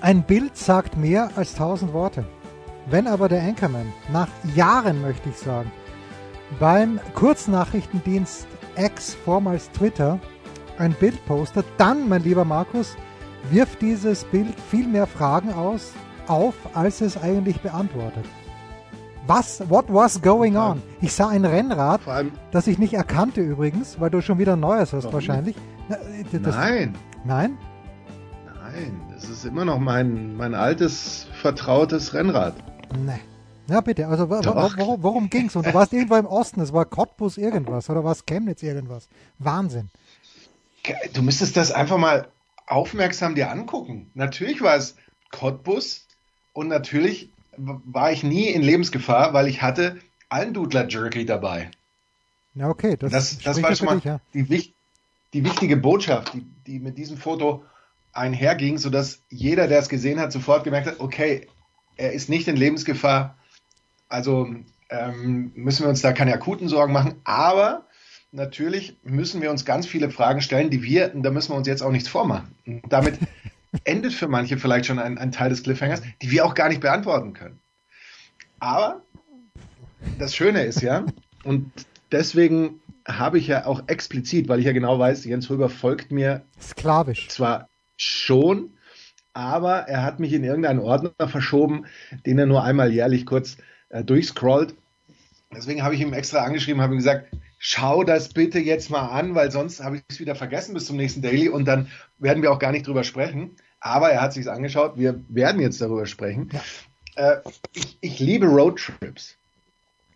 ein Bild sagt mehr als tausend Worte. Wenn aber der Anchorman nach Jahren, möchte ich sagen, beim Kurznachrichtendienst X, vormals Twitter, ein Bild postet, dann, mein lieber Markus, wirft dieses Bild viel mehr Fragen aus, auf, als es eigentlich beantwortet. Was, what was going on? Ich sah ein Rennrad, das ich nicht erkannte übrigens, weil du schon wieder ein neues hast wahrscheinlich. Na, äh, das- nein, Nein? Nein, das ist immer noch mein, mein altes, vertrautes Rennrad. Nee. Ja, bitte. Also, wa- worum, worum ging's? Und du warst irgendwo im Osten. Es war Cottbus irgendwas oder war es Chemnitz irgendwas? Wahnsinn. Du müsstest das einfach mal aufmerksam dir angucken. Natürlich war es Cottbus und natürlich war ich nie in Lebensgefahr, weil ich hatte Almdudler Jerky dabei. Ja, okay. Das, Das, das war schon mal dich, ja. die, die wichtige Botschaft, die, die mit diesem Foto einherging, sodass jeder, der es gesehen hat, sofort gemerkt hat, okay, er ist nicht in Lebensgefahr, also ähm, müssen wir uns da keine akuten Sorgen machen, aber natürlich müssen wir uns ganz viele Fragen stellen, die wir, und da müssen wir uns jetzt auch nichts vormachen. Und damit endet für manche vielleicht schon ein, ein Teil des Cliffhangers, die wir auch gar nicht beantworten können. Aber das Schöne ist ja, und deswegen habe ich ja auch explizit, weil ich ja genau weiß, Jens Röber folgt mir Sklavisch. zwar schon, aber er hat mich in irgendeinen Ordner verschoben, den er nur einmal jährlich kurz äh, durchscrollt. Deswegen habe ich ihm extra angeschrieben, habe ihm gesagt, schau das bitte jetzt mal an, weil sonst habe ich es wieder vergessen bis zum nächsten Daily und dann werden wir auch gar nicht drüber sprechen. Aber er hat sich angeschaut, wir werden jetzt darüber sprechen. Äh, ich, ich liebe Roadtrips.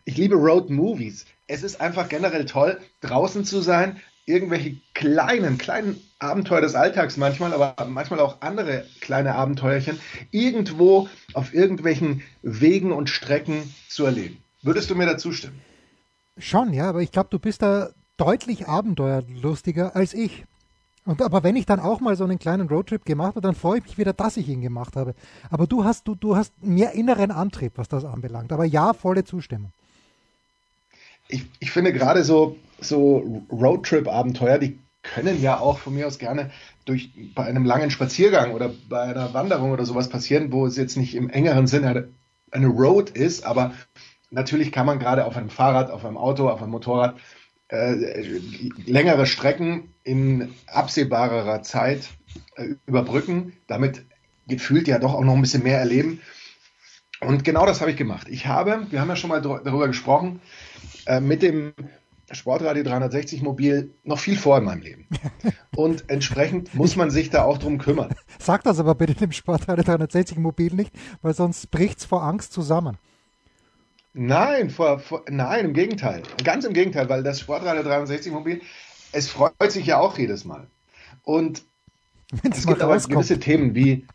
Ich liebe Road Movies. Es ist einfach generell toll, draußen zu sein, irgendwelche kleinen, kleinen Abenteuer des Alltags manchmal, aber manchmal auch andere kleine Abenteuerchen irgendwo auf irgendwelchen Wegen und Strecken zu erleben. Würdest du mir dazu stimmen? Schon, ja, aber ich glaube, du bist da deutlich abenteuerlustiger als ich. Und, aber wenn ich dann auch mal so einen kleinen Roadtrip gemacht habe, dann freue ich mich wieder, dass ich ihn gemacht habe. Aber du hast, du, du hast mehr inneren Antrieb, was das anbelangt. Aber ja, volle Zustimmung. Ich, ich finde gerade so, so Roadtrip-Abenteuer, die können ja auch von mir aus gerne durch, bei einem langen Spaziergang oder bei einer Wanderung oder sowas passieren, wo es jetzt nicht im engeren Sinne eine, Road ist, aber natürlich kann man gerade auf einem Fahrrad, auf einem Auto, auf einem Motorrad äh, längere Strecken in absehbarer Zeit äh, überbrücken, damit gefühlt ja doch auch noch ein bisschen mehr erleben. Und genau das habe ich gemacht. Ich habe, wir haben ja schon mal darüber gesprochen, äh, mit dem Sportradio 360 Mobil noch viel vor in meinem Leben. Und entsprechend muss man sich da auch drum kümmern. Sag das aber bitte dem Sportradio 360 Mobil nicht, weil sonst bricht's vor Angst zusammen. Nein, vor, vor, nein, im Gegenteil. Ganz im Gegenteil, weil das Sportradio 360 Mobil, es freut sich ja auch jedes Mal. Und Wenn es es gibt aber rauskommt. gewisse Themen wie,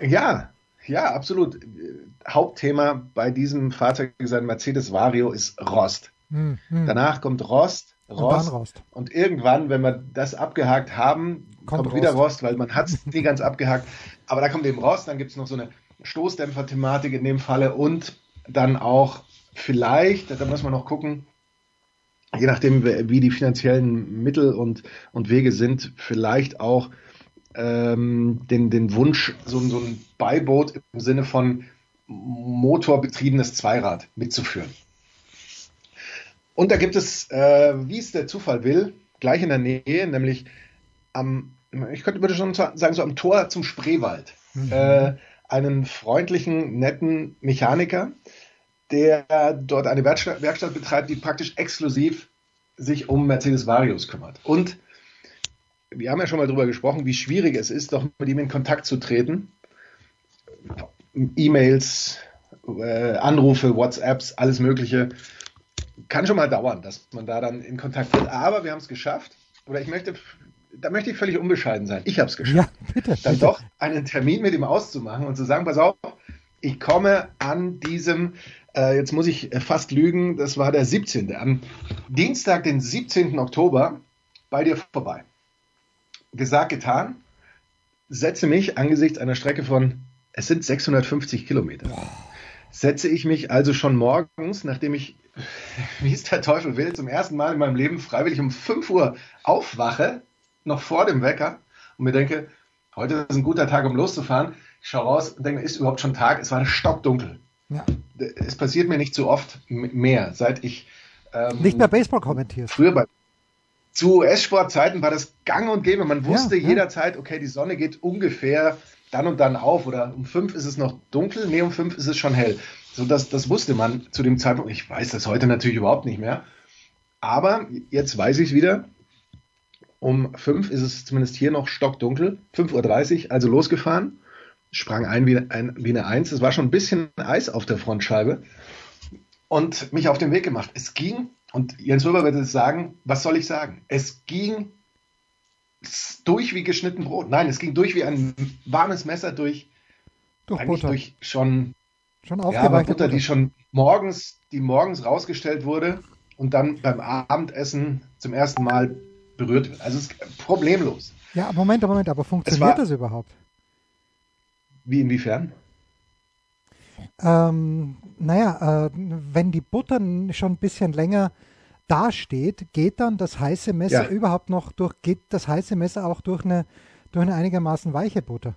ja, ja, absolut. Hauptthema bei diesem Fahrzeug, sein Mercedes Vario, ist Rost. Hm, hm. Danach kommt Rost, Und Rost. dann Rost. Und irgendwann, wenn wir das abgehakt haben, Kommt kommt, wieder Rost. Rost, weil man hat es nie ganz abgehakt. Aber da kommt eben Rost, dann gibt es noch so eine Stoßdämpfer-Thematik in dem Falle und dann auch vielleicht, da muss man noch gucken, je nachdem, wie die finanziellen Mittel und, und Wege sind, vielleicht auch ähm, den, den Wunsch, so, so ein Beiboot im Sinne von motorbetriebenes Zweirad mitzuführen. Und da gibt es, äh, wie es der Zufall will, gleich in der Nähe, nämlich am, ich könnte würde schon sagen, so am Tor zum Spreewald, äh, einen freundlichen, netten Mechaniker, der dort eine Werkstatt, Werkstatt betreibt, die praktisch exklusiv sich um Mercedes Varios kümmert. Und wir haben ja schon mal darüber gesprochen, wie schwierig es ist, doch mit ihm in Kontakt zu treten. E-Mails, äh, Anrufe, WhatsApps, alles Mögliche. Kann schon mal dauern, dass man da dann in Kontakt wird. Aber wir haben es geschafft. Oder ich möchte, da möchte ich völlig unbescheiden sein. Ich habe es geschafft. Ja, bitte. Dann bitte. doch einen Termin mit ihm auszumachen und zu sagen, pass auf, Ich komme an diesem, äh, jetzt muss ich fast lügen, das war der 17. Am Dienstag, den 17. Oktober, bei dir vorbei. Gesagt, getan. Setze mich angesichts einer Strecke von, es sind 650 Kilometer. Setze ich mich also schon morgens, nachdem ich, wie es der Teufel will, zum ersten Mal in meinem Leben freiwillig um 5 Uhr aufwache, noch vor dem Wecker, und mir denke, heute ist ein guter Tag, um loszufahren. Ich schaue raus und denke, ist überhaupt schon Tag? Es war stockdunkel. Ja. Es passiert mir nicht so oft mehr, seit ich ähm, nicht mehr Baseball kommentierst. Früher bei zu US-Sportzeiten war das gang und gäbe. Man wusste ja, jederzeit, okay, die Sonne geht ungefähr dann und dann auf oder um fünf ist es noch dunkel, nee, um fünf ist es schon hell. So das, das wusste man zu dem Zeitpunkt. Ich weiß das heute natürlich überhaupt nicht mehr. Aber jetzt weiß ich es wieder. Um fünf ist es zumindest hier noch stockdunkel. 5.30 Uhr, also losgefahren. Sprang ein wie, ein wie eine Eins. Es war schon ein bisschen Eis auf der Frontscheibe. Und mich auf den Weg gemacht. Es ging und Jens Röber wird es sagen, was soll ich sagen? Es ging durch wie geschnitten Brot. Nein, es ging durch wie ein warmes Messer durch, durch Butter. durch schon, schon ja, Butter, Butter, die schon morgens, die morgens rausgestellt wurde und dann beim Abendessen zum ersten Mal berührt wird. Also es ist problemlos. Ja, Moment, Moment, aber funktioniert war, das überhaupt? Wie inwiefern? Ähm, naja, äh, wenn die Butter schon ein bisschen länger dasteht, geht dann das heiße Messer ja. überhaupt noch durch, geht das heiße Messer auch durch eine, durch eine einigermaßen weiche Butter?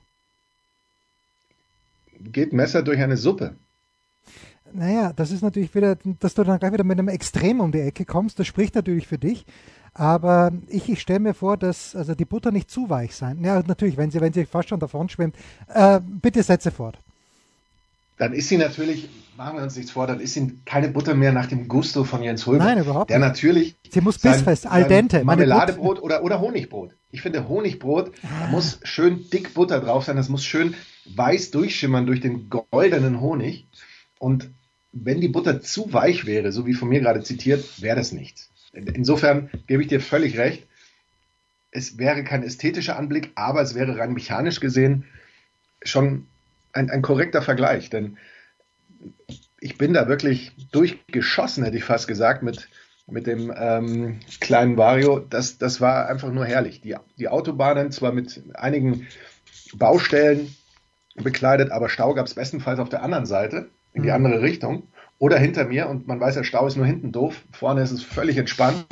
Geht Messer durch eine Suppe? Naja, das ist natürlich wieder, dass du dann gleich wieder mit einem Extrem um die Ecke kommst, das spricht natürlich für dich. Aber ich, ich stelle mir vor, dass also die Butter nicht zu weich sein. Ja, natürlich, wenn sie, wenn sie fast schon davon schwimmt. Äh, bitte setze fort dann ist sie natürlich, machen wir uns nichts vor, dann ist sie keine Butter mehr nach dem Gusto von Jens Hulmer. Nein, überhaupt nicht. Der natürlich. Sie muss bissfest, al dente. Marmeladebrot oder, oder Honigbrot. Ich finde Honigbrot, ah. muss schön dick Butter drauf sein, das muss schön weiß durchschimmern durch den goldenen Honig. Und wenn die Butter zu weich wäre, so wie von mir gerade zitiert, wäre das nichts. Insofern gebe ich dir völlig recht. Es wäre kein ästhetischer Anblick, aber es wäre rein mechanisch gesehen schon ein, ein korrekter Vergleich, denn ich bin da wirklich durchgeschossen, hätte ich fast gesagt, mit, mit dem ähm, kleinen Vario. Das, das war einfach nur herrlich. Die, die Autobahnen zwar mit einigen Baustellen bekleidet, aber Stau gab es bestenfalls auf der anderen Seite, in die mhm. andere Richtung oder hinter mir. Und man weiß ja, Stau ist nur hinten doof. Vorne ist es völlig entspannt.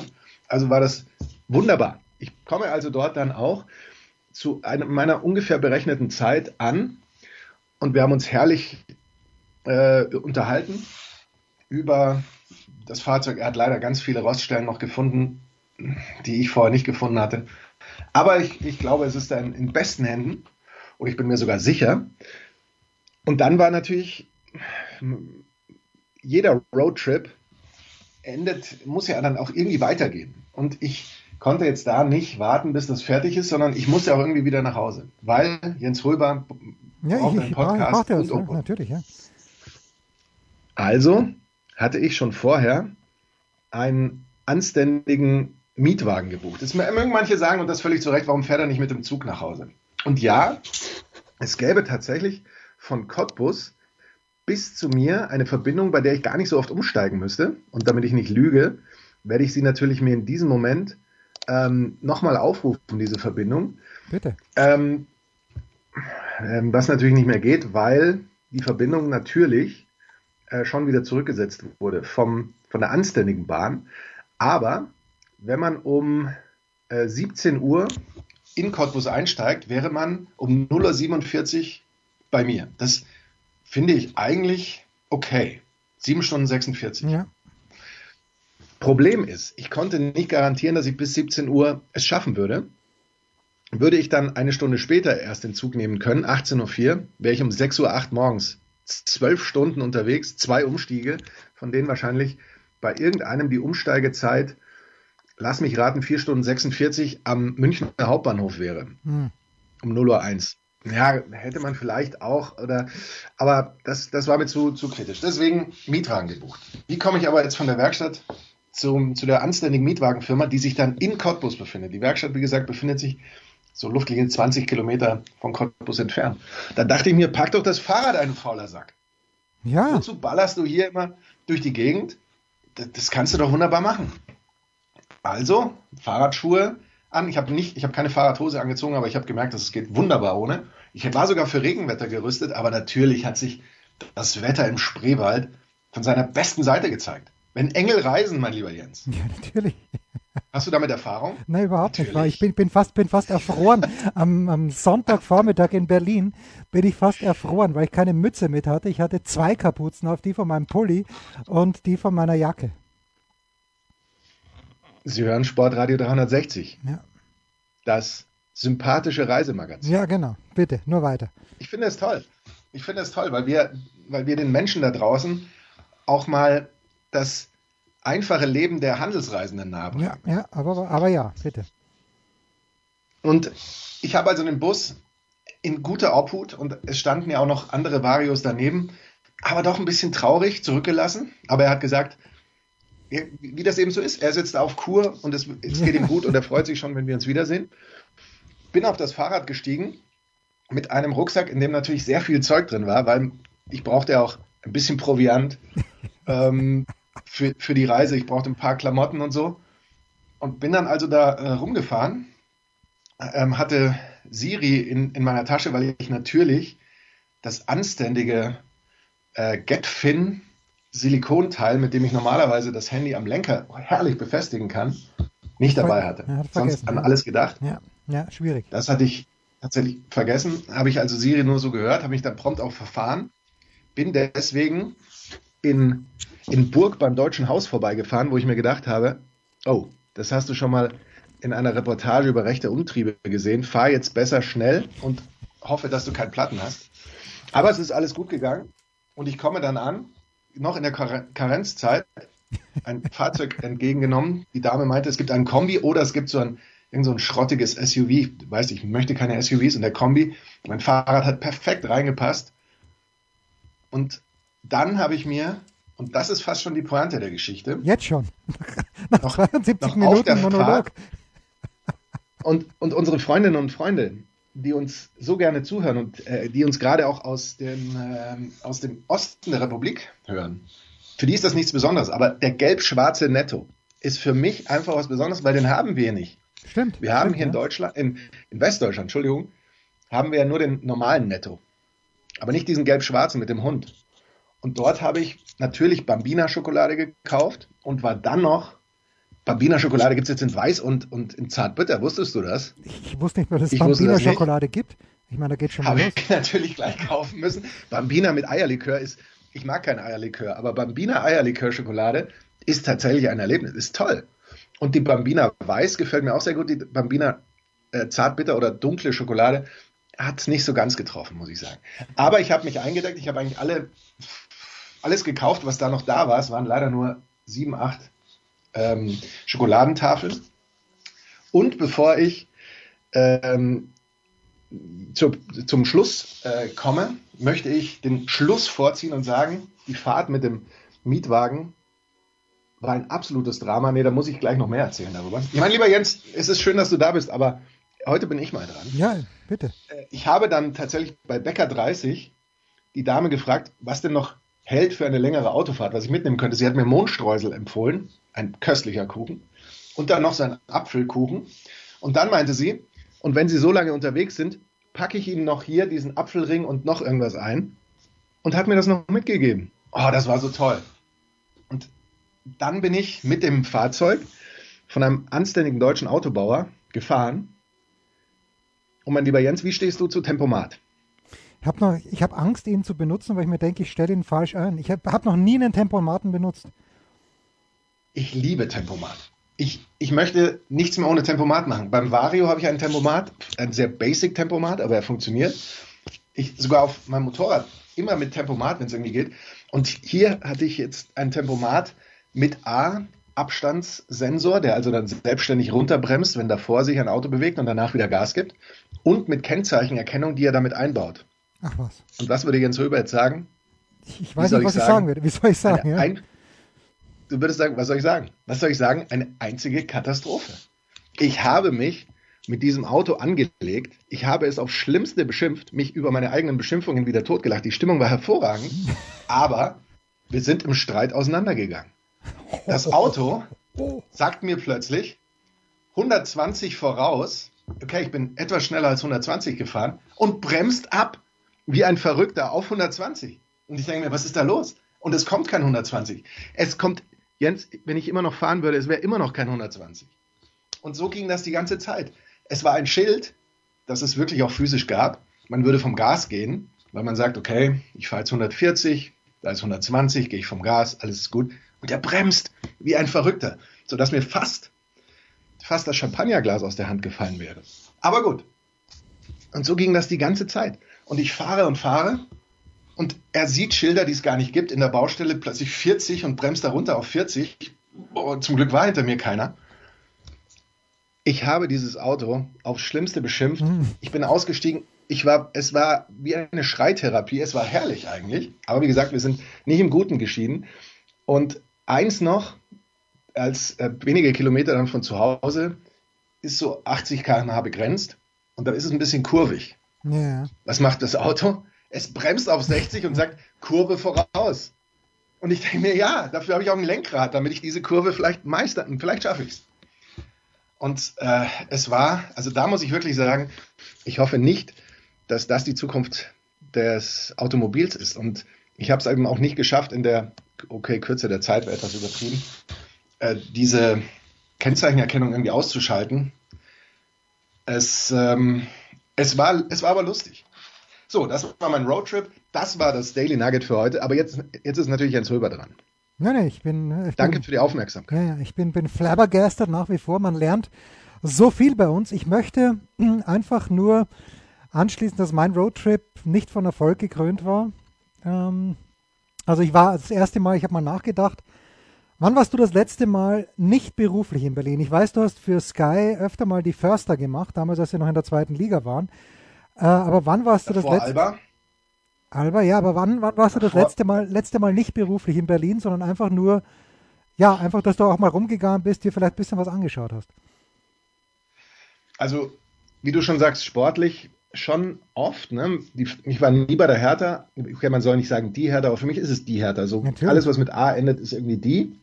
Also war das wunderbar. Ich komme also dort dann auch zu einer, meiner ungefähr berechneten Zeit an und wir haben uns herrlich äh, unterhalten über das Fahrzeug. Er hat leider ganz viele Roststellen noch gefunden, die ich vorher nicht gefunden hatte. Aber ich, ich glaube, es ist dann in besten Händen und ich bin mir sogar sicher. Und dann war natürlich jeder Roadtrip endet, muss ja dann auch irgendwie weitergehen. Und ich konnte jetzt da nicht warten, bis das fertig ist, sondern ich musste auch irgendwie wieder nach Hause, weil Jens Röber ja, braucht ich, einen Podcast. Braucht er das, und, und, natürlich, ja. Also hatte ich schon vorher einen anständigen Mietwagen gebucht. Das mögen manche sagen, und das völlig zu Recht, warum fährt er nicht mit dem Zug nach Hause? Und ja, es gäbe tatsächlich von Cottbus bis zu mir eine Verbindung, bei der ich gar nicht so oft umsteigen müsste. Und damit ich nicht lüge, werde ich sie natürlich mir in diesem Moment ähm, nochmal aufrufen, diese Verbindung. Bitte. Ähm, ähm, was natürlich nicht mehr geht, weil die Verbindung natürlich äh, schon wieder zurückgesetzt wurde vom, von der anständigen Bahn. Aber wenn man um äh, 17 Uhr in Cottbus einsteigt, wäre man um 0.47 Uhr bei mir. Das finde ich eigentlich okay. 7 Stunden 46. Ja. Problem ist, ich konnte nicht garantieren, dass ich bis 17 Uhr es schaffen würde. Würde ich dann eine Stunde später erst den Zug nehmen können, 18.04 Uhr, wäre ich um 6.08 Uhr morgens zwölf Stunden unterwegs, zwei Umstiege, von denen wahrscheinlich bei irgendeinem die Umsteigezeit, lass mich raten, 4 Stunden 46 am Münchner Hauptbahnhof wäre. Hm. Um 0.01 Uhr. Ja, hätte man vielleicht auch, oder, aber das, das war mir zu, zu kritisch. Deswegen Mietwagen gebucht. Wie komme ich aber jetzt von der Werkstatt zum, zu der anständigen Mietwagenfirma, die sich dann in Cottbus befindet. Die Werkstatt, wie gesagt, befindet sich so Luftlinie 20 Kilometer von Cottbus entfernt. Da dachte ich mir, pack doch das Fahrrad, ein fauler Sack. Ja. Wozu ballerst du hier immer durch die Gegend? Das, das kannst du doch wunderbar machen. Also, Fahrradschuhe an. Ich habe nicht, ich habe keine Fahrradhose angezogen, aber ich habe gemerkt, dass es geht wunderbar ohne. Ich war sogar für Regenwetter gerüstet, aber natürlich hat sich das Wetter im Spreewald von seiner besten Seite gezeigt. Wenn Engel reisen, mein lieber Jens. Ja, natürlich. Hast du damit Erfahrung? Nein, überhaupt Natürlich. nicht. Ich bin, bin, fast, bin fast erfroren. am, am Sonntagvormittag in Berlin bin ich fast erfroren, weil ich keine Mütze mit hatte. Ich hatte zwei Kapuzen auf, die von meinem Pulli und die von meiner Jacke. Sie hören Sportradio 360. Ja. Das sympathische Reisemagazin. Ja, genau. Bitte, nur weiter. Ich finde es toll. Ich finde es toll, weil wir, weil wir den Menschen da draußen auch mal das einfache Leben der Handelsreisenden nahebringen. Ja, ja aber, aber ja, bitte. Und ich habe also den Bus in guter Obhut und es standen ja auch noch andere Varios daneben, aber doch ein bisschen traurig zurückgelassen. Aber er hat gesagt, wie das eben so ist, er sitzt auf Kur und es, es geht ihm gut und er freut sich schon, wenn wir uns wiedersehen. Bin auf das Fahrrad gestiegen mit einem Rucksack, in dem natürlich sehr viel Zeug drin war, weil ich brauchte ja auch ein bisschen Proviant. ähm, für, für die Reise. Ich brauchte ein paar Klamotten und so. Und bin dann also da äh, rumgefahren, ähm, hatte Siri in, in meiner Tasche, weil ich natürlich das anständige äh, GetFin Silikonteil, mit dem ich normalerweise das Handy am Lenker herrlich befestigen kann, nicht dabei hatte. Ja, Sonst an alles gedacht. Ja, ja, schwierig. Das hatte ich tatsächlich vergessen. Habe ich also Siri nur so gehört, habe mich dann prompt auch verfahren. Bin deswegen in in Burg beim Deutschen Haus vorbeigefahren, wo ich mir gedacht habe, oh, das hast du schon mal in einer Reportage über rechte Umtriebe gesehen. Fahr jetzt besser schnell und hoffe, dass du keinen Platten hast. Aber es ist alles gut gegangen und ich komme dann an, noch in der Karenzzeit, ein Fahrzeug entgegengenommen. Die Dame meinte, es gibt ein Kombi oder es gibt so ein, irgend so ein schrottiges SUV. Ich weiß, ich möchte keine SUVs und der Kombi. Mein Fahrrad hat perfekt reingepasst. Und dann habe ich mir und das ist fast schon die Pointe der Geschichte. Jetzt schon. Nach noch, 72 noch Minuten Monolog. Und, und unsere Freundinnen und Freunde, die uns so gerne zuhören und äh, die uns gerade auch aus dem, äh, aus dem Osten der Republik hören, für die ist das nichts Besonderes. Aber der gelb-schwarze Netto ist für mich einfach was Besonderes, weil den haben wir hier nicht. Stimmt. Wir haben stimmt, hier in Deutschland, in, in Westdeutschland, Entschuldigung, haben wir ja nur den normalen Netto. Aber nicht diesen gelb-schwarzen mit dem Hund. Und dort habe ich natürlich Bambina-Schokolade gekauft und war dann noch. Bambina-Schokolade gibt es jetzt in Weiß und, und in Zartbitter. Wusstest du das? Ich wusste nicht mehr, dass es Bambina-Schokolade gibt. Ich meine, da geht schon mal Habe ich natürlich gleich kaufen müssen. Bambina mit Eierlikör ist, ich mag kein Eierlikör, aber Bambina Eierlikör-Schokolade ist tatsächlich ein Erlebnis, ist toll. Und die Bambina Weiß gefällt mir auch sehr gut. Die Bambina äh, Zartbitter oder dunkle Schokolade hat es nicht so ganz getroffen, muss ich sagen. Aber ich habe mich eingedeckt. Ich habe eigentlich alle alles gekauft, was da noch da war. Es waren leider nur sieben, acht ähm, Schokoladentafeln. Und bevor ich ähm, zu, zum Schluss äh, komme, möchte ich den Schluss vorziehen und sagen, die Fahrt mit dem Mietwagen war ein absolutes Drama. Nee, da muss ich gleich noch mehr erzählen darüber. Ich meine, lieber Jens, es ist schön, dass du da bist, aber heute bin ich mal dran. Ja, bitte. Äh, ich habe dann tatsächlich bei Bäcker 30 die Dame gefragt, was denn noch hält für eine längere Autofahrt, was ich mitnehmen könnte. Sie hat mir Mondstreusel empfohlen, ein köstlicher Kuchen, und dann noch so ein Apfelkuchen. Und dann meinte sie, und wenn Sie so lange unterwegs sind, packe ich Ihnen noch hier diesen Apfelring und noch irgendwas ein. Und hat mir das noch mitgegeben. Oh, das war so toll. Und dann bin ich mit dem Fahrzeug von einem anständigen deutschen Autobauer gefahren. Und mein lieber Jens, wie stehst du zu Tempomat? Ich habe noch, ich habe Angst, ihn zu benutzen, weil ich mir denke, ich stelle ihn falsch ein. Ich habe hab noch nie einen Tempomaten benutzt. Ich liebe Tempomat. Ich, ich möchte nichts mehr ohne Tempomat machen. Beim Vario habe ich einen Tempomat, ein sehr basic Tempomat, aber er funktioniert. Ich sogar auf meinem Motorrad immer mit Tempomat, wenn es irgendwie geht. Und hier hatte ich jetzt ein Tempomat mit A Abstandssensor, der also dann selbstständig runterbremst, wenn davor sich ein Auto bewegt und danach wieder Gas gibt. Und mit Kennzeichenerkennung, die er damit einbaut. Ach was. Und was würde Jens Röber jetzt sagen? Ich weiß nicht, was ich sagen, sagen würde. Wie soll ich sagen? Ja? Ein, du würdest sagen, was soll ich sagen? Was soll ich sagen? Eine einzige Katastrophe. Ich habe mich mit diesem Auto angelegt. Ich habe es aufs Schlimmste beschimpft, mich über meine eigenen Beschimpfungen wieder totgelacht. Die Stimmung war hervorragend, aber wir sind im Streit auseinandergegangen. Das Auto sagt mir plötzlich 120 voraus. Okay, ich bin etwas schneller als 120 gefahren und bremst ab wie ein Verrückter auf 120. Und ich denke mir, was ist da los? Und es kommt kein 120. Es kommt, Jens, wenn ich immer noch fahren würde, es wäre immer noch kein 120. Und so ging das die ganze Zeit. Es war ein Schild, das es wirklich auch physisch gab. Man würde vom Gas gehen, weil man sagt, okay, ich fahre jetzt 140, da ist 120, gehe ich vom Gas, alles ist gut. Und er bremst wie ein Verrückter, sodass mir fast, fast das Champagnerglas aus der Hand gefallen wäre. Aber gut. Und so ging das die ganze Zeit. Und ich fahre und fahre und er sieht Schilder, die es gar nicht gibt, in der Baustelle plötzlich 40 und bremst da runter auf 40. Oh, zum Glück war hinter mir keiner. Ich habe dieses Auto aufs Schlimmste beschimpft. Mhm. Ich bin ausgestiegen. Ich war, es war wie eine Schreitherapie. Es war herrlich eigentlich. Aber wie gesagt, wir sind nicht im Guten geschieden. Und eins noch, als äh, wenige Kilometer dann von zu Hause, ist so 80 km/h begrenzt. Und da ist es ein bisschen kurvig. Ja. Was macht das Auto? Es bremst auf 60 und sagt, Kurve voraus. Und ich denke mir, ja, dafür habe ich auch ein Lenkrad, damit ich diese Kurve vielleicht meistern. Vielleicht schaffe ich es. Und äh, es war, also da muss ich wirklich sagen, ich hoffe nicht, dass das die Zukunft des Automobils ist. Und ich habe es eben auch nicht geschafft, in der, okay, Kürze der Zeit wäre etwas übertrieben, äh, diese Kennzeichenerkennung irgendwie auszuschalten. Es, ähm, es, war, es war aber lustig. So, das war mein Roadtrip. Das war das Daily Nugget für heute. Aber jetzt, jetzt ist natürlich Jens Röber dran. Nein, nein, ich bin. Ich Danke bin, für die Aufmerksamkeit. Ja, ich bin, bin flabbergasted nach wie vor. Man lernt so viel bei uns. Ich möchte einfach nur anschließen, dass mein Roadtrip nicht von Erfolg gekrönt war. Ähm, also ich war das erste Mal, ich habe mal nachgedacht, wann warst du das letzte Mal nicht beruflich in Berlin? Ich weiß, du hast für Sky öfter mal die Förster gemacht, damals als sie noch in der zweiten Liga waren. Äh, aber wann warst du das letzte Mal? Alba, ja, aber wann, wann warst du das letzte Mal, letzte Mal nicht beruflich in Berlin, sondern einfach nur, ja, einfach, dass du auch mal rumgegangen bist, dir vielleicht ein bisschen was angeschaut hast? Also, wie du schon sagst, sportlich schon oft. Ne? Die, ich war nie bei der Hertha. Okay, man soll nicht sagen die Hertha, aber für mich ist es die Hertha. Also alles, was mit A endet, ist irgendwie die.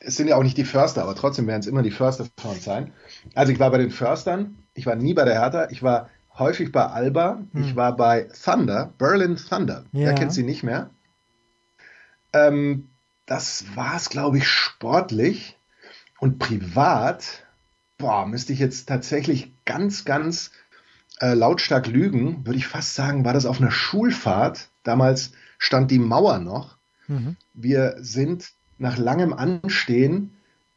Es sind ja auch nicht die Förster, aber trotzdem werden es immer die Förster von uns sein. Also ich war bei den Förstern, ich war nie bei der Hertha, ich war häufig bei Alba. Hm. Ich war bei Thunder, Berlin Thunder. Ja. Wer kennt sie nicht mehr? Ähm, das war es, glaube ich, sportlich. Und privat, boah, müsste ich jetzt tatsächlich ganz, ganz äh, lautstark lügen, würde ich fast sagen, war das auf einer Schulfahrt. Damals stand die Mauer noch. Mhm. Wir sind nach langem Anstehen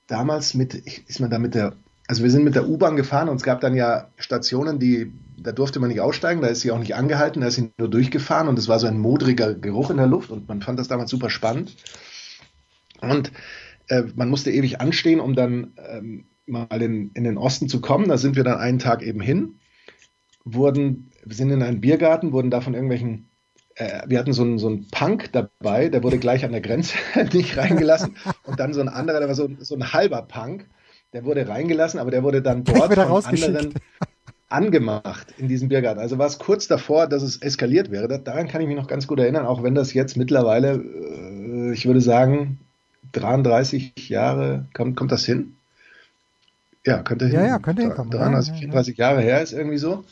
damals mit, ist man da mit der, also wir sind mit der U-Bahn gefahren und es gab dann ja Stationen, die da durfte man nicht aussteigen, da ist sie auch nicht angehalten, da ist sie nur durchgefahren und es war so ein modriger Geruch in der Luft und man fand das damals super spannend. Und äh, man musste ewig anstehen, um dann ähm, mal in, in den Osten zu kommen. Da sind wir dann einen Tag eben hin, wurden, wir sind in einen Biergarten, wurden da von irgendwelchen äh, wir hatten so einen, so einen Punk dabei, der wurde gleich an der Grenze nicht reingelassen. Und dann so ein anderer, der war so, so ein halber Punk, der wurde reingelassen, aber der wurde dann dort von anderen angemacht in diesem Biergarten. Also war es kurz davor, dass es eskaliert wäre. daran kann ich mich noch ganz gut erinnern, auch wenn das jetzt mittlerweile, äh, ich würde sagen, 33 Jahre, kommt, kommt das hin? Ja, könnte hin. Ja, ja, könnte hinkommen. 33, 34 Jahre her ist irgendwie so.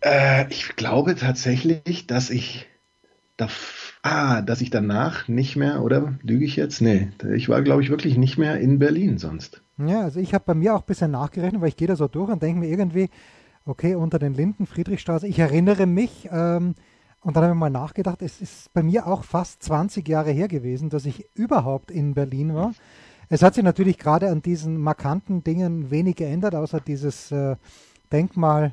Äh, ich glaube tatsächlich, dass ich da, ah, dass ich danach nicht mehr, oder lüge ich jetzt? Nee, ich war, glaube ich, wirklich nicht mehr in Berlin sonst. Ja, also ich habe bei mir auch ein bisschen nachgerechnet, weil ich gehe da so durch und denke mir irgendwie, okay, unter den Linden, Friedrichstraße, ich erinnere mich, ähm, und dann habe ich mal nachgedacht, es ist bei mir auch fast 20 Jahre her gewesen, dass ich überhaupt in Berlin war. Es hat sich natürlich gerade an diesen markanten Dingen wenig geändert, außer dieses äh, Denkmal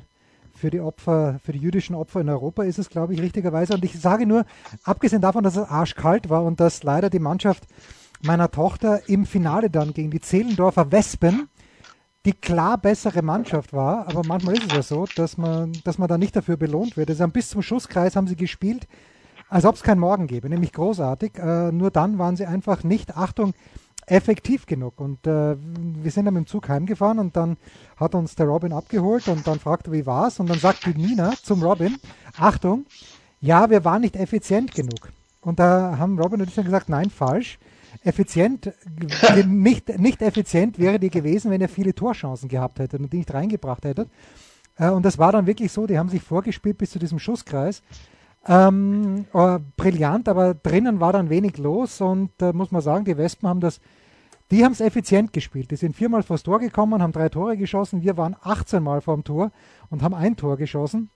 für die Opfer, für die jüdischen Opfer in Europa ist es, glaube ich, richtigerweise. Und ich sage nur, abgesehen davon, dass es arschkalt war und dass leider die Mannschaft meiner Tochter im Finale dann gegen die Zehlendorfer Wespen die klar bessere Mannschaft war, aber manchmal ist es ja so, dass man, dass man da nicht dafür belohnt wird. Also bis zum Schusskreis haben sie gespielt, als ob es keinen Morgen gäbe, nämlich großartig. Äh, nur dann waren sie einfach nicht, Achtung, effektiv genug. Und äh, wir sind dann mit dem Zug heimgefahren und dann hat uns der Robin abgeholt und dann fragte, wie war's? Und dann sagt die Nina zum Robin, Achtung, ja, wir waren nicht effizient genug. Und da haben Robin und ich dann gesagt, nein, falsch. Effizient, nicht, nicht effizient wäre die gewesen, wenn ihr viele Torchancen gehabt hättet und die nicht reingebracht hättet. Äh, und das war dann wirklich so, die haben sich vorgespielt bis zu diesem Schusskreis. Ähm, äh, brillant, aber drinnen war dann wenig los und äh, muss man sagen, die Wespen haben das, die haben es effizient gespielt. Die sind viermal vors Tor gekommen, haben drei Tore geschossen. Wir waren 18 Mal vorm Tor und haben ein Tor geschossen.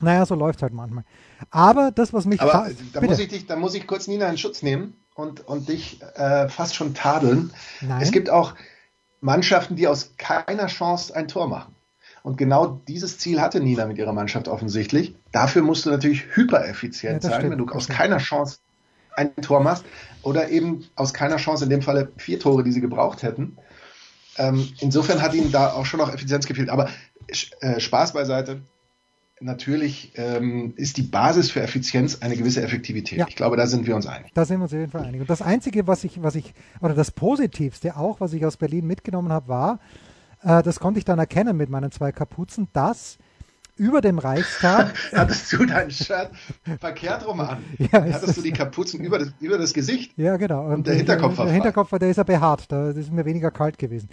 Naja, so läuft es halt manchmal. Aber das, was mich. Aber da muss, ich dich, da muss ich kurz Nina in Schutz nehmen und, und dich äh, fast schon tadeln. Nein. Es gibt auch Mannschaften, die aus keiner Chance ein Tor machen. Und genau dieses Ziel hatte Nina mit ihrer Mannschaft offensichtlich. Dafür musst du natürlich hypereffizient ja, sein, stimmt. wenn du aus keiner Chance ein Tor machst oder eben aus keiner Chance, in dem Falle vier Tore, die sie gebraucht hätten. Ähm, insofern hat ihnen da auch schon noch Effizienz gefehlt. Aber äh, Spaß beiseite natürlich ähm, ist die Basis für Effizienz eine gewisse Effektivität. Ja. Ich glaube, da sind wir uns einig. Da sind wir uns auf jeden Fall einig. Und das Einzige, was ich, was ich, oder das Positivste auch, was ich aus Berlin mitgenommen habe, war, äh, das konnte ich dann erkennen mit meinen zwei Kapuzen, dass über dem Reichstag. Hattest du dein Shirt verkehrt rum an? Ja, Hattest du die Kapuzen über das, über das Gesicht? Ja, genau. Und, und der Hinterkopf war Der Hinterkopf war, der ist ja behaart. Da ist mir weniger kalt gewesen.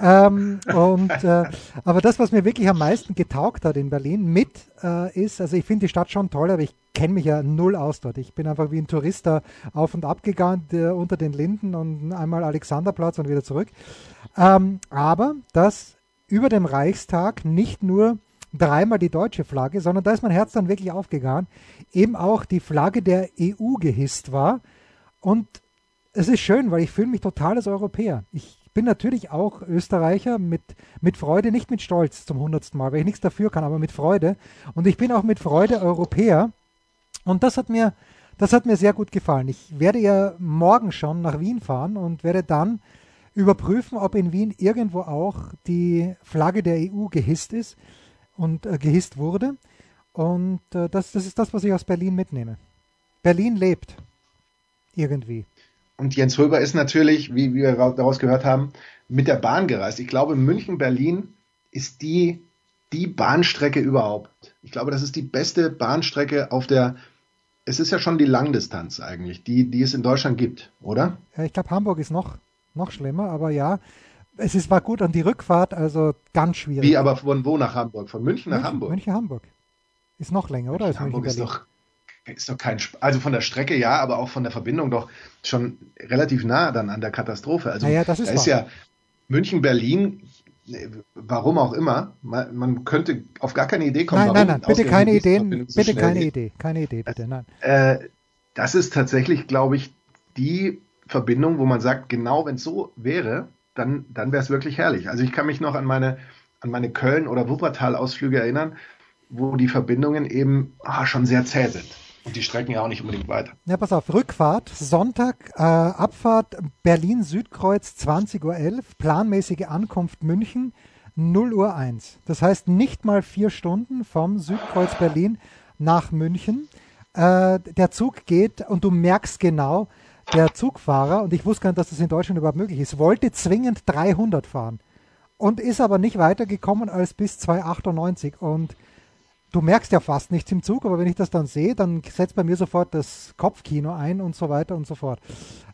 ähm, und, äh, aber das, was mir wirklich am meisten getaugt hat in Berlin mit, äh, ist, also ich finde die Stadt schon toll, aber ich kenne mich ja null aus dort. Ich bin einfach wie ein Tourist da auf und ab gegangen äh, unter den Linden und einmal Alexanderplatz und wieder zurück. Ähm, aber dass über dem Reichstag nicht nur dreimal die deutsche Flagge, sondern da ist mein Herz dann wirklich aufgegangen, eben auch die Flagge der EU gehisst war. Und es ist schön, weil ich fühle mich total als Europäer. Ich bin natürlich auch Österreicher mit, mit Freude, nicht mit Stolz zum hundertsten Mal, weil ich nichts dafür kann, aber mit Freude. Und ich bin auch mit Freude Europäer. Und das hat mir, das hat mir sehr gut gefallen. Ich werde ja morgen schon nach Wien fahren und werde dann überprüfen, ob in Wien irgendwo auch die Flagge der EU gehisst ist und äh, gehisst wurde. Und äh, das, das ist das, was ich aus Berlin mitnehme. Berlin lebt. Irgendwie. Und Jens Röber ist natürlich, wie, wie wir daraus gehört haben, mit der Bahn gereist. Ich glaube, München-Berlin ist die, die Bahnstrecke überhaupt. Ich glaube, das ist die beste Bahnstrecke auf der, es ist ja schon die Langdistanz eigentlich, die, die es in Deutschland gibt, oder? Ja, ich glaube, Hamburg ist noch, noch schlimmer, aber ja, es ist, war gut an die Rückfahrt, also ganz schwierig. Wie, aber von wo nach Hamburg? Von München nach München, Hamburg? München, Hamburg. Ist noch länger, oder? München, Hamburg ist doch, ist doch kein, also von der Strecke ja, aber auch von der Verbindung doch schon relativ nah dann an der Katastrophe. Also naja, das ist, da ist ja München, Berlin, warum auch immer, man, man, könnte auf gar keine Idee kommen. Nein, nein, nein, bitte keine Ideen, so bitte keine geht. Idee, keine Idee, bitte, nein. Äh, das ist tatsächlich, glaube ich, die Verbindung, wo man sagt, genau wenn es so wäre, dann, dann wäre es wirklich herrlich. Also ich kann mich noch an meine, an meine Köln- oder Wuppertal-Ausflüge erinnern, wo die Verbindungen eben ah, schon sehr zäh sind. Und die strecken ja auch nicht unbedingt weiter. Ja, pass auf, Rückfahrt, Sonntag, äh, Abfahrt Berlin-Südkreuz 20.11 Uhr, planmäßige Ankunft München 0 Uhr 1. Das heißt nicht mal vier Stunden vom Südkreuz Berlin nach München. Äh, der Zug geht und du merkst genau, der Zugfahrer, und ich wusste gar nicht, dass das in Deutschland überhaupt möglich ist, wollte zwingend 300 fahren und ist aber nicht weitergekommen als bis 298 und du merkst ja fast nichts im Zug, aber wenn ich das dann sehe, dann setzt bei mir sofort das Kopfkino ein und so weiter und so fort.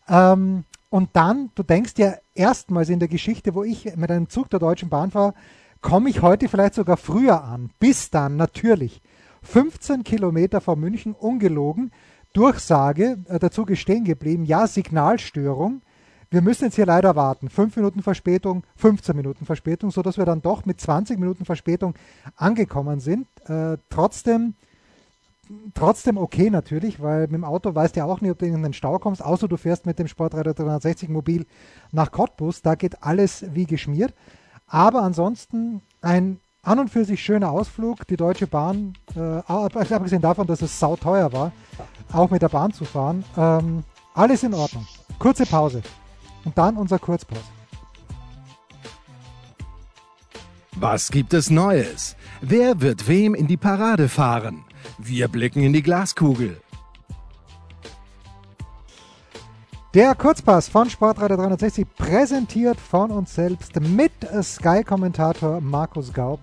Ähm, und dann, du denkst ja erstmals in der Geschichte, wo ich mit einem Zug der Deutschen Bahn fahre, komme ich heute vielleicht sogar früher an. Bis dann, natürlich. 15 Kilometer vor München, ungelogen, Durchsage, äh, der Zug ist stehen geblieben, ja, Signalstörung. Wir müssen jetzt hier leider warten. Fünf Minuten Verspätung, 15 Minuten Verspätung, sodass wir dann doch mit 20 Minuten Verspätung angekommen sind. Äh, trotzdem, trotzdem okay natürlich, weil mit dem Auto weißt du ja auch nicht, ob du in den Stau kommst, außer du fährst mit dem Sportreiter 360 Mobil nach Cottbus. Da geht alles wie geschmiert. Aber ansonsten ein an und für sich schöner Ausflug. Die Deutsche Bahn, äh, abgesehen davon, dass es sauteuer war, auch mit der Bahn zu fahren. Ähm, alles in Ordnung. Kurze Pause. Und dann unser Kurzpause. Was gibt es Neues? Wer wird wem in die Parade fahren? Wir blicken in die Glaskugel. Der Kurzpass von Sportradio 360 präsentiert von uns selbst mit Sky-Kommentator Markus Gaub.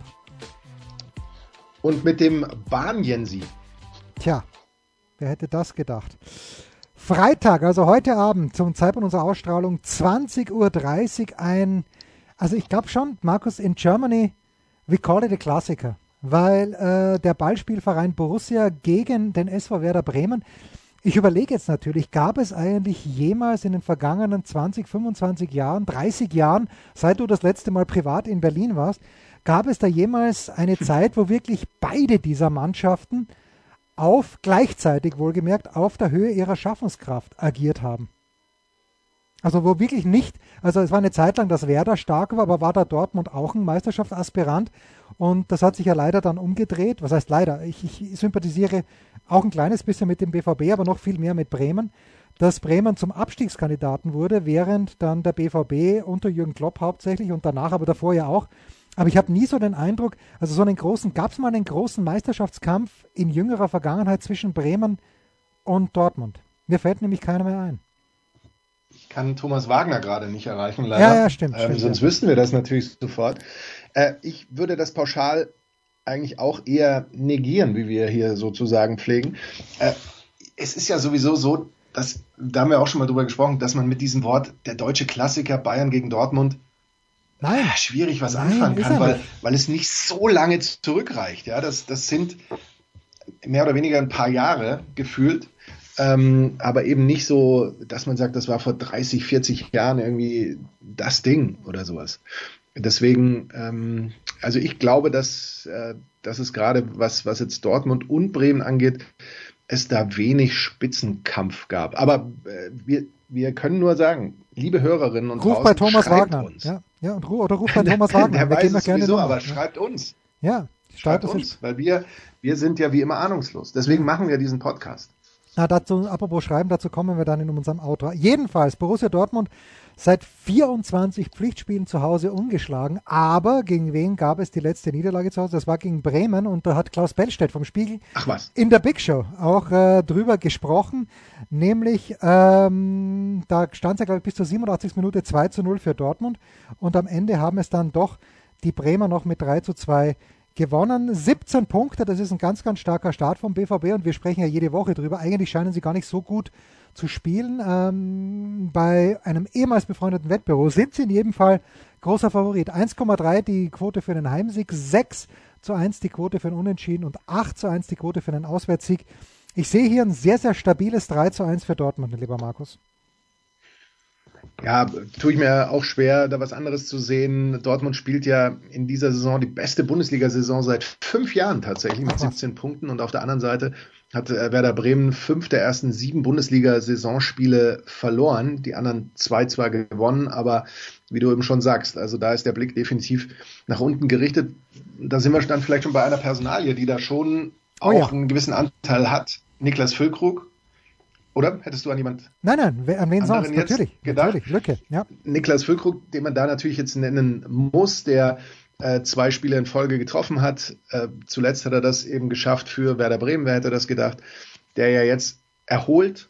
Und mit dem Bahnjensi. Tja, wer hätte das gedacht? Freitag, also heute Abend zum Zeitpunkt unserer Ausstrahlung, 20.30 Uhr ein, also ich glaube schon, Markus, in Germany, we call it a Klassiker, weil äh, der Ballspielverein Borussia gegen den SV Werder Bremen ich überlege jetzt natürlich, gab es eigentlich jemals in den vergangenen 20, 25 Jahren, 30 Jahren, seit du das letzte Mal privat in Berlin warst, gab es da jemals eine Zeit, wo wirklich beide dieser Mannschaften auf, gleichzeitig wohlgemerkt, auf der Höhe ihrer Schaffenskraft agiert haben? Also wo wirklich nicht, also es war eine Zeit lang, dass Werder stark war, aber war da Dortmund auch ein Meisterschaftsaspirant und das hat sich ja leider dann umgedreht. Was heißt leider? Ich, ich sympathisiere auch ein kleines bisschen mit dem BVB, aber noch viel mehr mit Bremen, dass Bremen zum Abstiegskandidaten wurde, während dann der BVB unter Jürgen Klopp hauptsächlich und danach, aber davor ja auch. Aber ich habe nie so den Eindruck, also so einen großen, gab es mal einen großen Meisterschaftskampf in jüngerer Vergangenheit zwischen Bremen und Dortmund? Mir fällt nämlich keiner mehr ein. Ich kann Thomas Wagner gerade nicht erreichen, leider. Ja, ja, stimmt. Ähm, stimmt sonst ja. wüssten wir das natürlich sofort. Äh, ich würde das pauschal eigentlich auch eher negieren, wie wir hier sozusagen pflegen. Äh, es ist ja sowieso so, dass, da haben wir auch schon mal drüber gesprochen, dass man mit diesem Wort der deutsche Klassiker Bayern gegen Dortmund Nein. äh, schwierig was Nein, anfangen kann, weil, weil es nicht so lange zurückreicht. Ja, das, das sind mehr oder weniger ein paar Jahre gefühlt. Ähm, aber eben nicht so, dass man sagt, das war vor 30, 40 Jahren irgendwie das Ding oder sowas. Deswegen, ähm, also ich glaube, dass, äh, dass es gerade, was, was jetzt Dortmund und Bremen angeht, es da wenig Spitzenkampf gab. Aber äh, wir, wir können nur sagen, liebe Hörerinnen und Ruf bei Thomas schreibt Wagner. uns. Ja, ja, und ru oder ruf bei Thomas Wagner. Der Wir weiß es gerne sowieso, aber schreibt uns. Ja, Schreibt Status uns, weil wir, wir sind ja wie immer ahnungslos. Deswegen machen wir diesen Podcast. Na, dazu, apropos Schreiben, dazu kommen wir dann in unserem Outro. Jedenfalls, Borussia Dortmund seit 24 Pflichtspielen zu Hause ungeschlagen, aber gegen wen gab es die letzte Niederlage zu Hause? Das war gegen Bremen und da hat Klaus Bellstedt vom Spiegel in der Big Show auch äh, drüber gesprochen, nämlich ähm, da stand es ja, glaube ich, bis zur 87. Minute 2 zu 0 für Dortmund und am Ende haben es dann doch die Bremer noch mit 3 zu 2 gewonnen. 17 Punkte, das ist ein ganz, ganz starker Start vom BVB und wir sprechen ja jede Woche drüber. Eigentlich scheinen sie gar nicht so gut zu spielen. Ähm, bei einem ehemals befreundeten Wettbüro sind sie in jedem Fall großer Favorit. 1,3 die Quote für den Heimsieg, 6 zu 1 die Quote für den Unentschieden und 8 zu 1 die Quote für den Auswärtssieg. Ich sehe hier ein sehr, sehr stabiles 3 zu 1 für Dortmund, lieber Markus. Ja, tue ich mir auch schwer, da was anderes zu sehen. Dortmund spielt ja in dieser Saison die beste Bundesliga-Saison seit fünf Jahren tatsächlich mit Ach was. 17 Punkten. Und auf der anderen Seite hat äh, Werder Bremen fünf der ersten sieben Bundesliga-Saisonspiele verloren. Die anderen zwei zwar gewonnen, aber wie du eben schon sagst, also da ist der Blick definitiv nach unten gerichtet. Da sind wir dann vielleicht schon bei einer Personalie, die da schon Oh auch ja. einen gewissen Anteil hat. Niklas Füllkrug. Oder? Hättest du an jemand Nein, nein, an wen sonst? Natürlich, gedacht? natürlich, Lücke. Ja. Niklas Füllkrug, den man da natürlich jetzt nennen muss, der zwei Spiele in Folge getroffen hat. Äh, zuletzt hat er das eben geschafft für Werder Bremen, wer hätte das gedacht, der ja jetzt erholt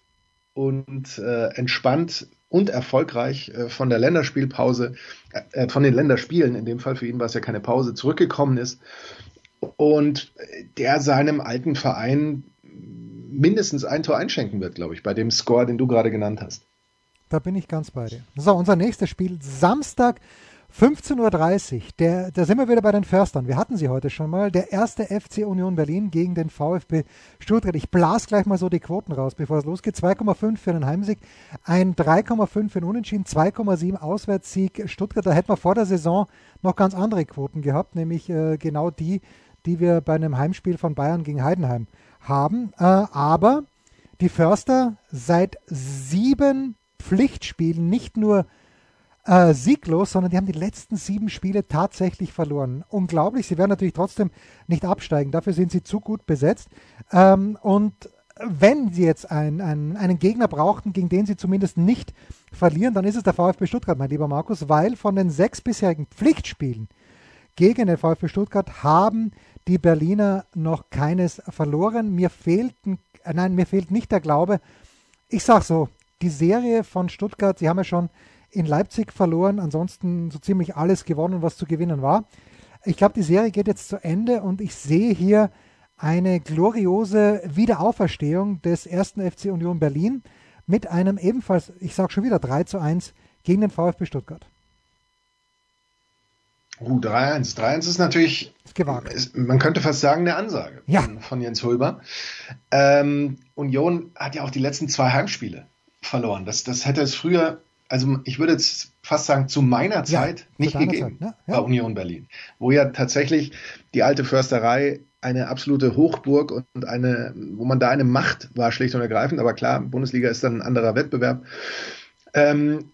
und äh, entspannt und erfolgreich äh, von der Länderspielpause, äh, von den Länderspielen, in dem Fall für ihn war es ja keine Pause, zurückgekommen ist und äh, der seinem alten Verein mindestens ein Tor einschenken wird, glaube ich, bei dem Score, den du gerade genannt hast. Da bin ich ganz bei dir. So, unser nächstes Spiel, Samstag 15.30 Uhr. Der, da sind wir wieder bei den Förstern. Wir hatten sie heute schon mal. Der erste FC Union Berlin gegen den VfB Stuttgart. Ich blas gleich mal so die Quoten raus, bevor es losgeht. 2,5 für den Heimsieg, ein 3,5 für den Unentschieden, 2,7 Auswärtssieg Stuttgart. Da hätten wir vor der Saison noch ganz andere Quoten gehabt, nämlich äh, genau die, die wir bei einem Heimspiel von Bayern gegen Heidenheim haben. Äh, aber die Förster seit sieben Pflichtspielen nicht nur äh, sieglos, sondern die haben die letzten sieben Spiele tatsächlich verloren. Unglaublich. Sie werden natürlich trotzdem nicht absteigen. Dafür sind sie zu gut besetzt. Ähm, und wenn sie jetzt ein, ein, einen Gegner brauchten, gegen den sie zumindest nicht verlieren, dann ist es der VfB Stuttgart, mein lieber Markus, weil von den sechs bisherigen Pflichtspielen gegen den VfB Stuttgart haben die Berliner noch keines verloren. Mir fehlt, ein, äh, nein, mir fehlt nicht der Glaube. Ich sag so, die Serie von Stuttgart, sie haben ja schon in Leipzig verloren, ansonsten so ziemlich alles gewonnen, was zu gewinnen war. Ich glaube, die Serie geht jetzt zu Ende und ich sehe hier eine gloriose Wiederauferstehung des ersten FC Union Berlin mit einem ebenfalls, ich sage schon wieder 3 zu 1 gegen den VfB Stuttgart. Uh, 3-1. 3-1 ist natürlich, ist gewagt. Ist, man könnte fast sagen, eine Ansage ja. von, von, Jens Hulber. Ähm, Union hat ja auch die letzten zwei Heimspiele verloren. Das, das hätte es früher, also ich würde jetzt fast sagen, zu meiner Zeit ja, nicht gegeben Zeit, ne? ja. bei Union Berlin, wo ja tatsächlich die alte Försterei eine absolute Hochburg und eine, wo man da eine Macht war, schlicht und ergreifend. Aber klar, Bundesliga ist dann ein anderer Wettbewerb. Ähm,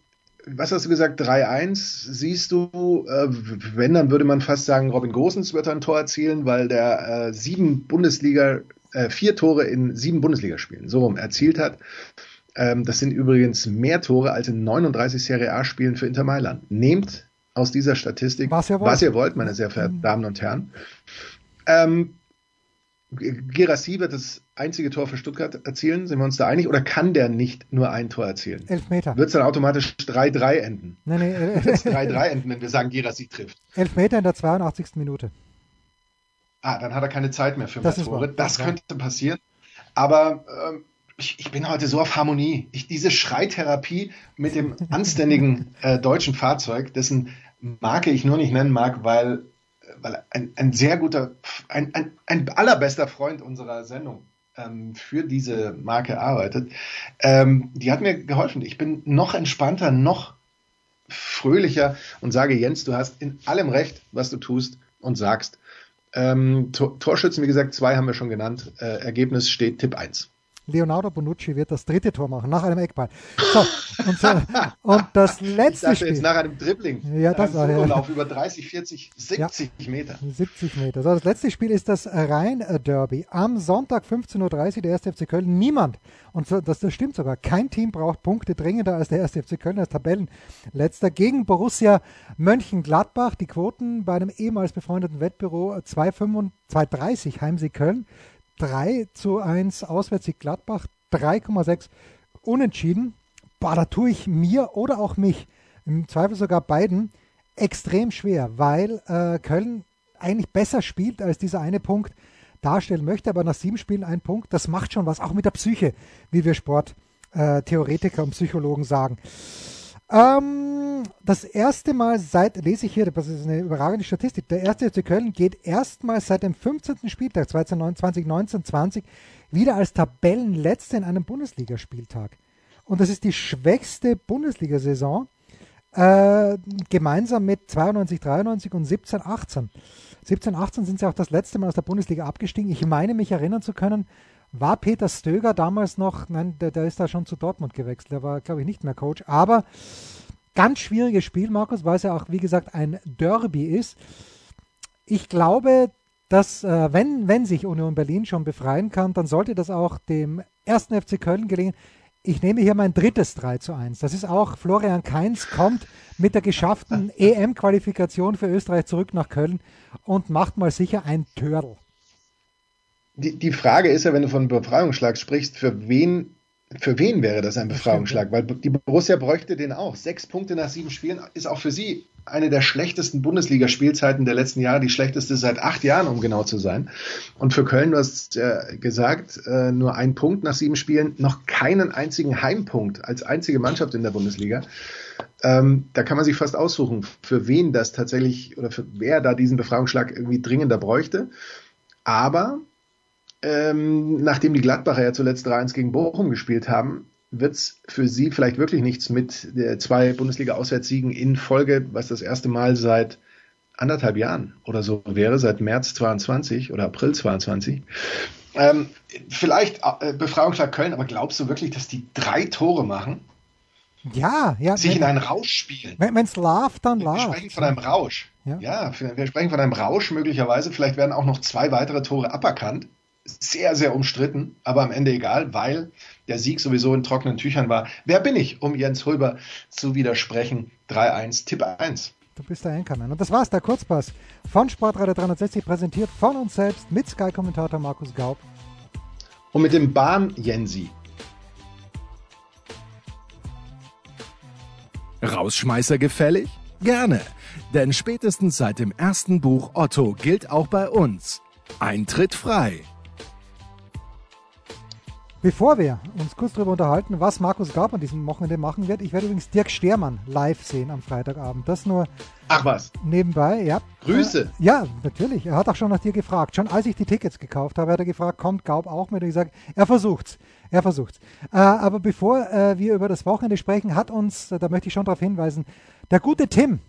was hast du gesagt? 3-1 siehst du, äh, wenn, dann würde man fast sagen, Robin Gosens wird ein Tor erzielen, weil der äh, sieben Bundesliga, äh, vier Tore in sieben Bundesligaspielen so rum erzielt hat. Ähm, das sind übrigens mehr Tore als in 39 Serie A-Spielen für Inter Mailand. Nehmt aus dieser Statistik, was ihr wollt, was ihr wollt meine sehr verehrten mhm. Damen und Herren. Ähm, Gerassi wird das einzige Tor für Stuttgart erzielen, sind wir uns da einig? Oder kann der nicht nur ein Tor erzielen? Elfmeter. Wird es dann automatisch 3-3 enden? Nein, nein. Wird 3-3 enden, wenn wir sagen, Gerassi trifft? Elfmeter in der 82. Minute. Ah, dann hat er keine Zeit mehr für mehr Tore. Das könnte passieren. Aber ähm, ich, ich, bin heute so auf Harmonie. Ich, diese Schreitherapie mit dem anständigen äh, deutschen Fahrzeug, dessen Marke ich nur nicht nennen mag, weil weil ein, ein sehr guter, ein, ein, ein allerbester Freund unserer Sendung ähm, für diese Marke arbeitet, ähm, die hat mir geholfen. Ich bin noch entspannter, noch fröhlicher und sage, Jens, du hast in allem recht, was du tust und sagst. Ähm, Torschützen, wie gesagt, zwei haben wir schon genannt. Äh, Ergebnis steht Tipp 1. Leonardo Bonucci wird das dritte Tor machen, nach einem Eckball. So, und, so, und das letzte ich Spiel. jetzt nach einem Dribbling. Ja, das war ja. Lauf über 30, 40, 70 ja, Meter. 70 Meter. So, das letzte Spiel ist das Rhein-Derby. Am Sonntag 15.30 Uhr der 1. FC Köln. Niemand, und so, das, das stimmt sogar, kein Team braucht Punkte dringender als der 1. FC Köln als Tabellenletzter gegen Borussia Mönchengladbach. Die Quoten bei einem ehemals befreundeten Wettbüro 2,30 Heimsieg Köln. 3 zu 1 Auswärtssieg Gladbach, 3,6 unentschieden. Boah, da tue ich mir oder auch mich, im Zweifel sogar beiden, extrem schwer, weil äh, Köln eigentlich besser spielt, als dieser eine Punkt darstellen möchte, aber nach sieben Spielen ein Punkt, das macht schon was, auch mit der Psyche, wie wir Sporttheoretiker äh, und Psychologen sagen. Ähm, das erste Mal seit, lese ich hier, das ist eine überragende Statistik, der erste FC Köln geht erstmals seit dem 15. Spieltag 2019-20 wieder als Tabellenletzter in einem Bundesligaspieltag. Und das ist die schwächste Bundesliga-Saison, äh, gemeinsam mit 92, 93 und 17, 18. 17, 18 sind sie auch das letzte Mal aus der Bundesliga abgestiegen. Ich meine mich erinnern zu können, war Peter Stöger damals noch, nein, der, der ist da schon zu Dortmund gewechselt, der war, glaube ich, nicht mehr Coach, aber ganz schwieriges Spiel, Markus, weil es ja auch, wie gesagt, ein Derby ist. Ich glaube, dass, äh, wenn, wenn sich Union Berlin schon befreien kann, dann sollte das auch dem ersten FC Köln gelingen. Ich nehme hier mein drittes 3 zu 1. Das ist auch Florian Kainz kommt mit der geschafften EM-Qualifikation für Österreich zurück nach Köln und macht mal sicher ein Törl die, die Frage ist ja, wenn du von Befreiungsschlag sprichst, für wen, für wen wäre das ein Befreiungsschlag? Weil die Borussia bräuchte den auch. Sechs Punkte nach sieben Spielen ist auch für sie eine der schlechtesten Bundesligaspielzeiten der letzten Jahre, die schlechteste seit acht Jahren, um genau zu sein. Und für Köln, du hast äh, gesagt, äh, nur ein Punkt nach sieben Spielen, noch keinen einzigen Heimpunkt als einzige Mannschaft in der Bundesliga. Ähm, da kann man sich fast aussuchen, für wen das tatsächlich oder für wer da diesen Befreiungsschlag irgendwie dringender bräuchte. Aber ähm, nachdem die Gladbacher ja zuletzt 3-1 gegen Bochum gespielt haben, wird es für sie vielleicht wirklich nichts mit zwei Bundesliga-Auswärtssiegen in Folge, was das erste Mal seit anderthalb Jahren oder so wäre, seit März 22 oder April 22. Ähm, vielleicht äh, Befreiungsschlag Köln, aber glaubst du wirklich, dass die drei Tore machen? Ja, ja. Sich wenn, in einen Rausch spielen. Wenn es läuft, dann läuft. Wir sprechen von einem Rausch. Ja. ja, wir sprechen von einem Rausch möglicherweise. Vielleicht werden auch noch zwei weitere Tore aberkannt sehr, sehr umstritten, aber am Ende egal, weil der Sieg sowieso in trockenen Tüchern war. Wer bin ich, um Jens Hulber zu widersprechen? 3-1, Tipp 1. Du bist der Enkermann. Und das war's, der Kurzpass von Sportradio 360, präsentiert von uns selbst mit Sky-Kommentator Markus Gaub. Und mit dem Bahn Jensi. Rausschmeißer gefällig? Gerne, denn spätestens seit dem ersten Buch Otto gilt auch bei uns Eintritt frei. Bevor wir uns kurz darüber unterhalten, was Markus Gaub an diesem Wochenende machen wird, ich werde übrigens Dirk Stermann live sehen am Freitagabend. Das nur Ach was. nebenbei, ja. Grüße. Äh, ja, natürlich. Er hat auch schon nach dir gefragt. Schon als ich die Tickets gekauft habe, hat er gefragt, kommt Gaub auch mit? Und ich sage, er versucht's. Er versucht's. Äh, aber bevor äh, wir über das Wochenende sprechen, hat uns, da möchte ich schon darauf hinweisen, der gute Tim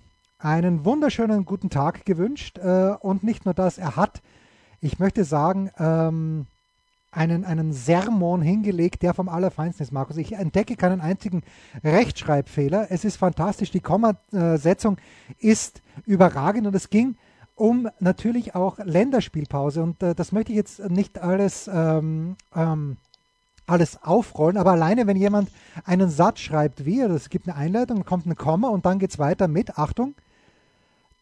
einen wunderschönen guten Tag gewünscht. Und nicht nur das, er hat, ich möchte sagen, ähm, einen, einen Sermon hingelegt, der vom Allerfeinsten ist, Markus. Ich entdecke keinen einzigen Rechtschreibfehler. Es ist fantastisch. Die Kommasetzung ist überragend und es ging um natürlich auch Länderspielpause. Und äh, das möchte ich jetzt nicht alles, ähm, ähm, alles aufrollen, aber alleine, wenn jemand einen Satz schreibt, wie, es gibt eine Einleitung, kommt ein Komma und dann geht es weiter mit, Achtung,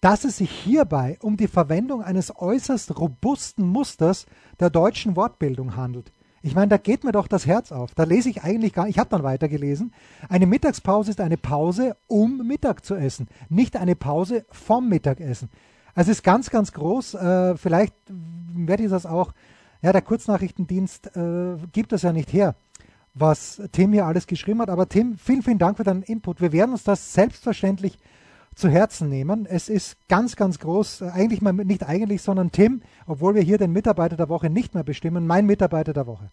dass es sich hierbei um die Verwendung eines äußerst robusten Musters der deutschen Wortbildung handelt. Ich meine, da geht mir doch das Herz auf. Da lese ich eigentlich gar nicht. Ich habe dann weitergelesen. Eine Mittagspause ist eine Pause, um Mittag zu essen, nicht eine Pause vom Mittagessen. Also es ist ganz, ganz groß. Äh, vielleicht werde ich das auch. Ja, der Kurznachrichtendienst äh, gibt das ja nicht her, was Tim hier alles geschrieben hat. Aber Tim, vielen, vielen Dank für deinen Input. Wir werden uns das selbstverständlich zu Herzen nehmen. Es ist ganz, ganz groß, äh, eigentlich mal nicht eigentlich, sondern Tim, obwohl wir hier den Mitarbeiter der Woche nicht mehr bestimmen, mein Mitarbeiter der Woche.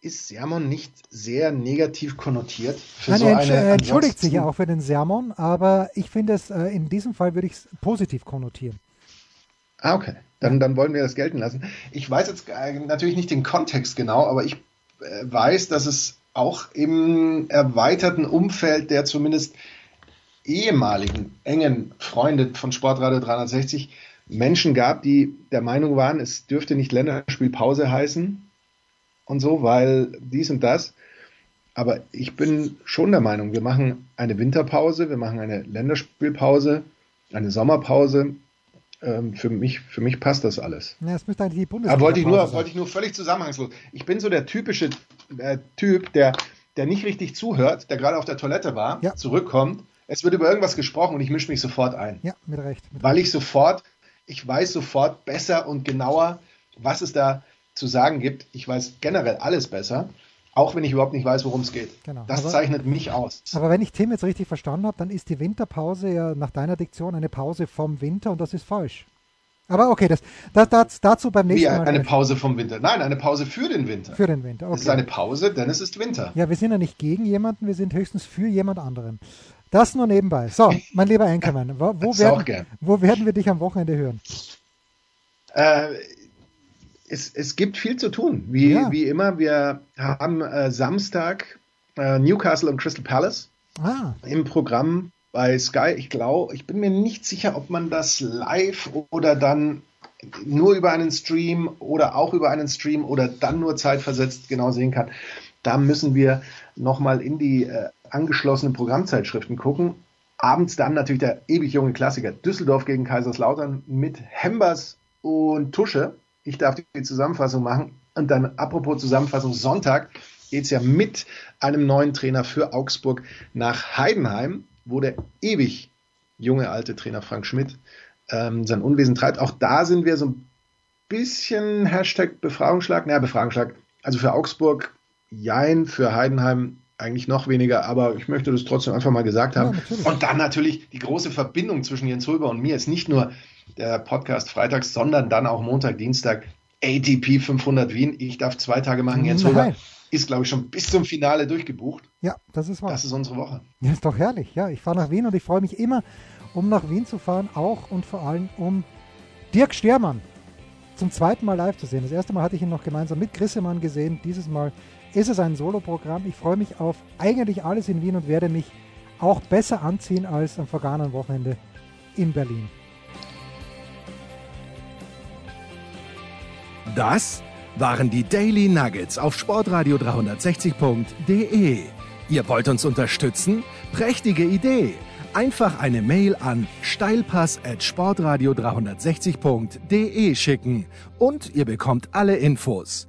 Ist Sermon nicht sehr negativ konnotiert? Für Nein, so er, er entschuldigt sich ja auch für den Sermon, aber ich finde es, äh, in diesem Fall würde ich es positiv konnotieren. Ah, okay. Dann, dann wollen wir das gelten lassen. Ich weiß jetzt äh, natürlich nicht den Kontext genau, aber ich weiß, dass es auch im erweiterten Umfeld der zumindest ehemaligen engen Freunde von Sportradio 360 Menschen gab, die der Meinung waren, es dürfte nicht Länderspielpause heißen und so, weil dies und das. Aber ich bin schon der Meinung, wir machen eine Winterpause, wir machen eine Länderspielpause, eine Sommerpause. Ähm, für, mich, für mich passt das alles. Ja, das müsste eigentlich die Bundesliga Aber wollte ich, nur, wollte ich nur völlig zusammenhangslos. Ich bin so der typische äh, Typ, der, der nicht richtig zuhört, der gerade auf der Toilette war, ja. zurückkommt es wird über irgendwas gesprochen und ich mische mich sofort ein. Ja, mit Recht. Mit weil ich sofort, ich weiß sofort besser und genauer, was es da zu sagen gibt. Ich weiß generell alles besser, auch wenn ich überhaupt nicht weiß, worum es geht. Genau. Das aber, zeichnet mich aus. Aber wenn ich Tim jetzt richtig verstanden habe, dann ist die Winterpause ja nach deiner Diktion eine Pause vom Winter und das ist falsch. Aber okay, das, das, das dazu beim nächsten Wie, Mal. Eine Pause vom Winter. Nein, eine Pause für den Winter. Für den Winter. Okay. Es ist eine Pause, denn es ist Winter. Ja, wir sind ja nicht gegen jemanden, wir sind höchstens für jemand anderen. Das nur nebenbei. So, mein lieber Anchorman, wo, wo, werden, wo werden wir dich am Wochenende hören? Äh, es, es gibt viel zu tun, wie, ja. wie immer. Wir haben äh, Samstag äh, Newcastle und Crystal Palace ah. im Programm bei Sky. Ich glaube, ich bin mir nicht sicher, ob man das live oder dann nur über einen Stream oder auch über einen Stream oder dann nur zeitversetzt genau sehen kann. Da müssen wir nochmal in die äh, angeschlossenen Programmzeitschriften gucken. Abends dann natürlich der ewig junge Klassiker Düsseldorf gegen Kaiserslautern mit Hembers und Tusche. Ich darf die Zusammenfassung machen. Und dann apropos Zusammenfassung, Sonntag geht es ja mit einem neuen Trainer für Augsburg nach Heidenheim, wo der ewig junge alte Trainer Frank Schmidt ähm, sein Unwesen treibt. Auch da sind wir so ein bisschen Hashtag Befragungsschlag. Naja, Befragungsschlag. Also für Augsburg Jein, für Heidenheim eigentlich noch weniger, aber ich möchte das trotzdem einfach mal gesagt haben. Ja, und dann natürlich die große Verbindung zwischen Jens Röber und mir ist nicht nur der Podcast freitags, sondern dann auch Montag, Dienstag ATP 500 Wien. Ich darf zwei Tage machen. Jens Nein. Röber ist, glaube ich, schon bis zum Finale durchgebucht. Ja, das ist wahr. Das ist unsere Woche. Ja, ist doch herrlich. Ja, ich fahre nach Wien und ich freue mich immer, um nach Wien zu fahren, auch und vor allem um Dirk Stermann zum zweiten Mal live zu sehen. Das erste Mal hatte ich ihn noch gemeinsam mit Grissemann gesehen, dieses Mal ist es ein Soloprogramm. Ich freue mich auf eigentlich alles in Wien und werde mich auch besser anziehen als am vergangenen Wochenende in Berlin. Das waren die Daily Nuggets auf sportradio 360.de. Ihr wollt uns unterstützen? Prächtige Idee! Einfach eine Mail an steilpass at sportradio 360.de schicken und ihr bekommt alle Infos.